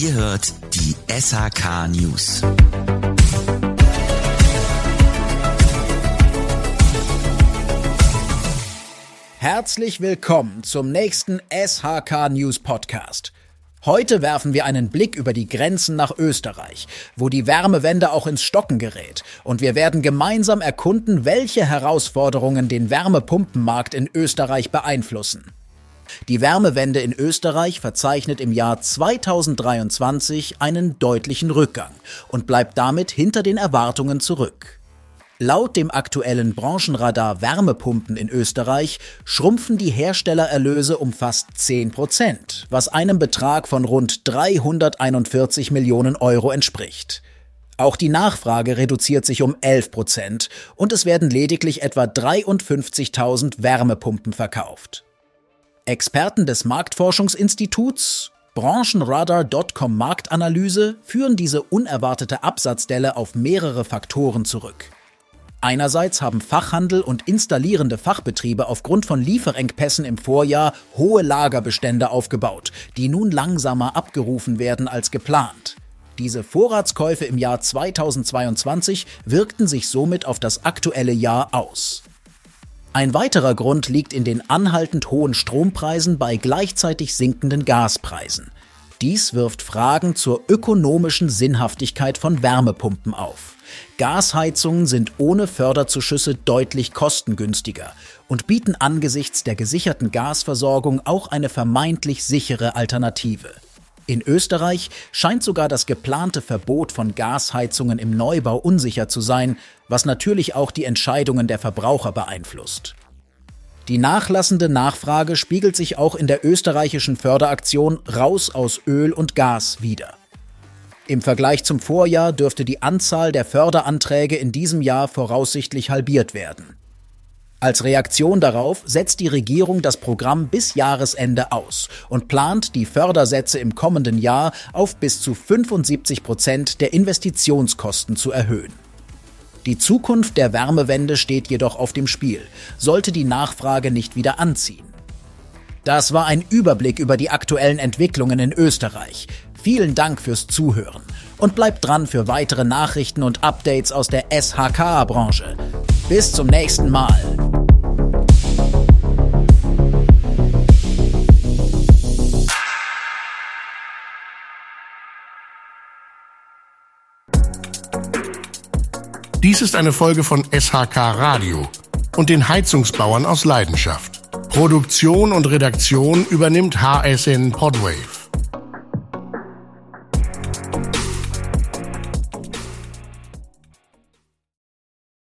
Ihr hört die SHK News. Herzlich willkommen zum nächsten SHK News Podcast. Heute werfen wir einen Blick über die Grenzen nach Österreich, wo die Wärmewende auch ins Stocken gerät, und wir werden gemeinsam erkunden, welche Herausforderungen den Wärmepumpenmarkt in Österreich beeinflussen. Die Wärmewende in Österreich verzeichnet im Jahr 2023 einen deutlichen Rückgang und bleibt damit hinter den Erwartungen zurück. Laut dem aktuellen Branchenradar Wärmepumpen in Österreich schrumpfen die Herstellererlöse um fast 10 Prozent, was einem Betrag von rund 341 Millionen Euro entspricht. Auch die Nachfrage reduziert sich um 11 Prozent und es werden lediglich etwa 53.000 Wärmepumpen verkauft. Experten des Marktforschungsinstituts Branchenradar.com Marktanalyse führen diese unerwartete Absatzdelle auf mehrere Faktoren zurück. Einerseits haben Fachhandel und installierende Fachbetriebe aufgrund von Lieferengpässen im Vorjahr hohe Lagerbestände aufgebaut, die nun langsamer abgerufen werden als geplant. Diese Vorratskäufe im Jahr 2022 wirkten sich somit auf das aktuelle Jahr aus. Ein weiterer Grund liegt in den anhaltend hohen Strompreisen bei gleichzeitig sinkenden Gaspreisen. Dies wirft Fragen zur ökonomischen Sinnhaftigkeit von Wärmepumpen auf. Gasheizungen sind ohne Förderzuschüsse deutlich kostengünstiger und bieten angesichts der gesicherten Gasversorgung auch eine vermeintlich sichere Alternative. In Österreich scheint sogar das geplante Verbot von Gasheizungen im Neubau unsicher zu sein, was natürlich auch die Entscheidungen der Verbraucher beeinflusst. Die nachlassende Nachfrage spiegelt sich auch in der österreichischen Förderaktion Raus aus Öl und Gas wider. Im Vergleich zum Vorjahr dürfte die Anzahl der Förderanträge in diesem Jahr voraussichtlich halbiert werden. Als Reaktion darauf setzt die Regierung das Programm bis Jahresende aus und plant die Fördersätze im kommenden Jahr auf bis zu 75 Prozent der Investitionskosten zu erhöhen. Die Zukunft der Wärmewende steht jedoch auf dem Spiel, sollte die Nachfrage nicht wieder anziehen. Das war ein Überblick über die aktuellen Entwicklungen in Österreich. Vielen Dank fürs Zuhören und bleibt dran für weitere Nachrichten und Updates aus der SHK-Branche. Bis zum nächsten Mal. Dies ist eine Folge von SHK Radio und den Heizungsbauern aus Leidenschaft. Produktion und Redaktion übernimmt HSN Podwave.